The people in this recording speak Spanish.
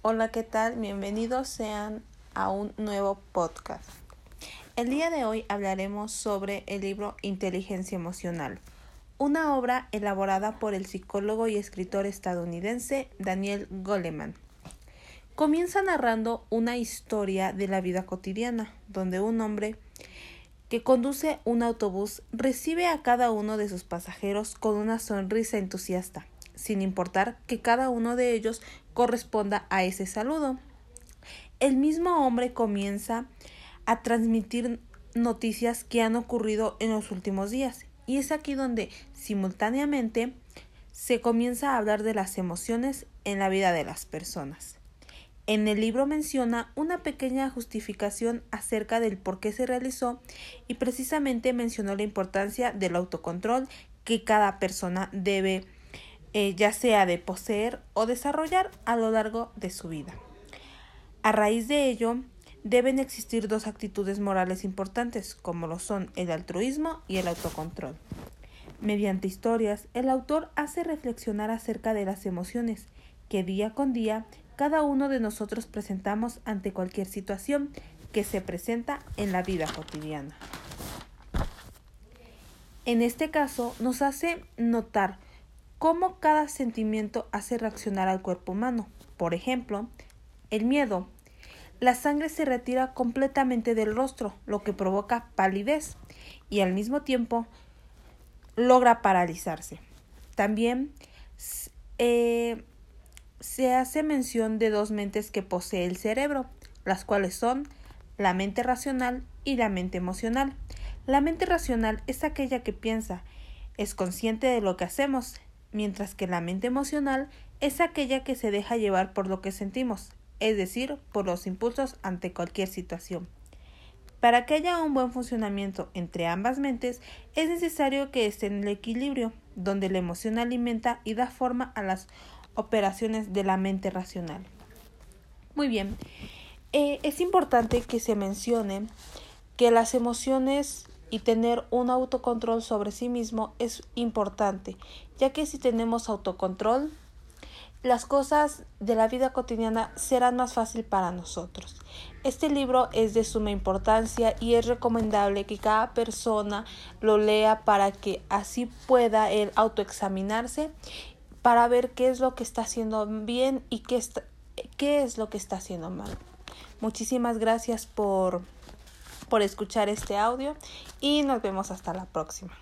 Hola, ¿qué tal? Bienvenidos sean a un nuevo podcast. El día de hoy hablaremos sobre el libro Inteligencia Emocional, una obra elaborada por el psicólogo y escritor estadounidense Daniel Goleman. Comienza narrando una historia de la vida cotidiana, donde un hombre que conduce un autobús recibe a cada uno de sus pasajeros con una sonrisa entusiasta sin importar que cada uno de ellos corresponda a ese saludo. El mismo hombre comienza a transmitir noticias que han ocurrido en los últimos días y es aquí donde simultáneamente se comienza a hablar de las emociones en la vida de las personas. En el libro menciona una pequeña justificación acerca del por qué se realizó y precisamente mencionó la importancia del autocontrol que cada persona debe eh, ya sea de poseer o desarrollar a lo largo de su vida. A raíz de ello, deben existir dos actitudes morales importantes, como lo son el altruismo y el autocontrol. Mediante historias, el autor hace reflexionar acerca de las emociones que día con día cada uno de nosotros presentamos ante cualquier situación que se presenta en la vida cotidiana. En este caso, nos hace notar cómo cada sentimiento hace reaccionar al cuerpo humano. Por ejemplo, el miedo. La sangre se retira completamente del rostro, lo que provoca palidez y al mismo tiempo logra paralizarse. También eh, se hace mención de dos mentes que posee el cerebro, las cuales son la mente racional y la mente emocional. La mente racional es aquella que piensa, es consciente de lo que hacemos, mientras que la mente emocional es aquella que se deja llevar por lo que sentimos, es decir, por los impulsos ante cualquier situación. Para que haya un buen funcionamiento entre ambas mentes, es necesario que esté en el equilibrio, donde la emoción alimenta y da forma a las operaciones de la mente racional. Muy bien, eh, es importante que se mencione que las emociones y tener un autocontrol sobre sí mismo es importante, ya que si tenemos autocontrol, las cosas de la vida cotidiana serán más fácil para nosotros. Este libro es de suma importancia y es recomendable que cada persona lo lea para que así pueda él autoexaminarse para ver qué es lo que está haciendo bien y qué, qué es lo que está haciendo mal. Muchísimas gracias por por escuchar este audio y nos vemos hasta la próxima.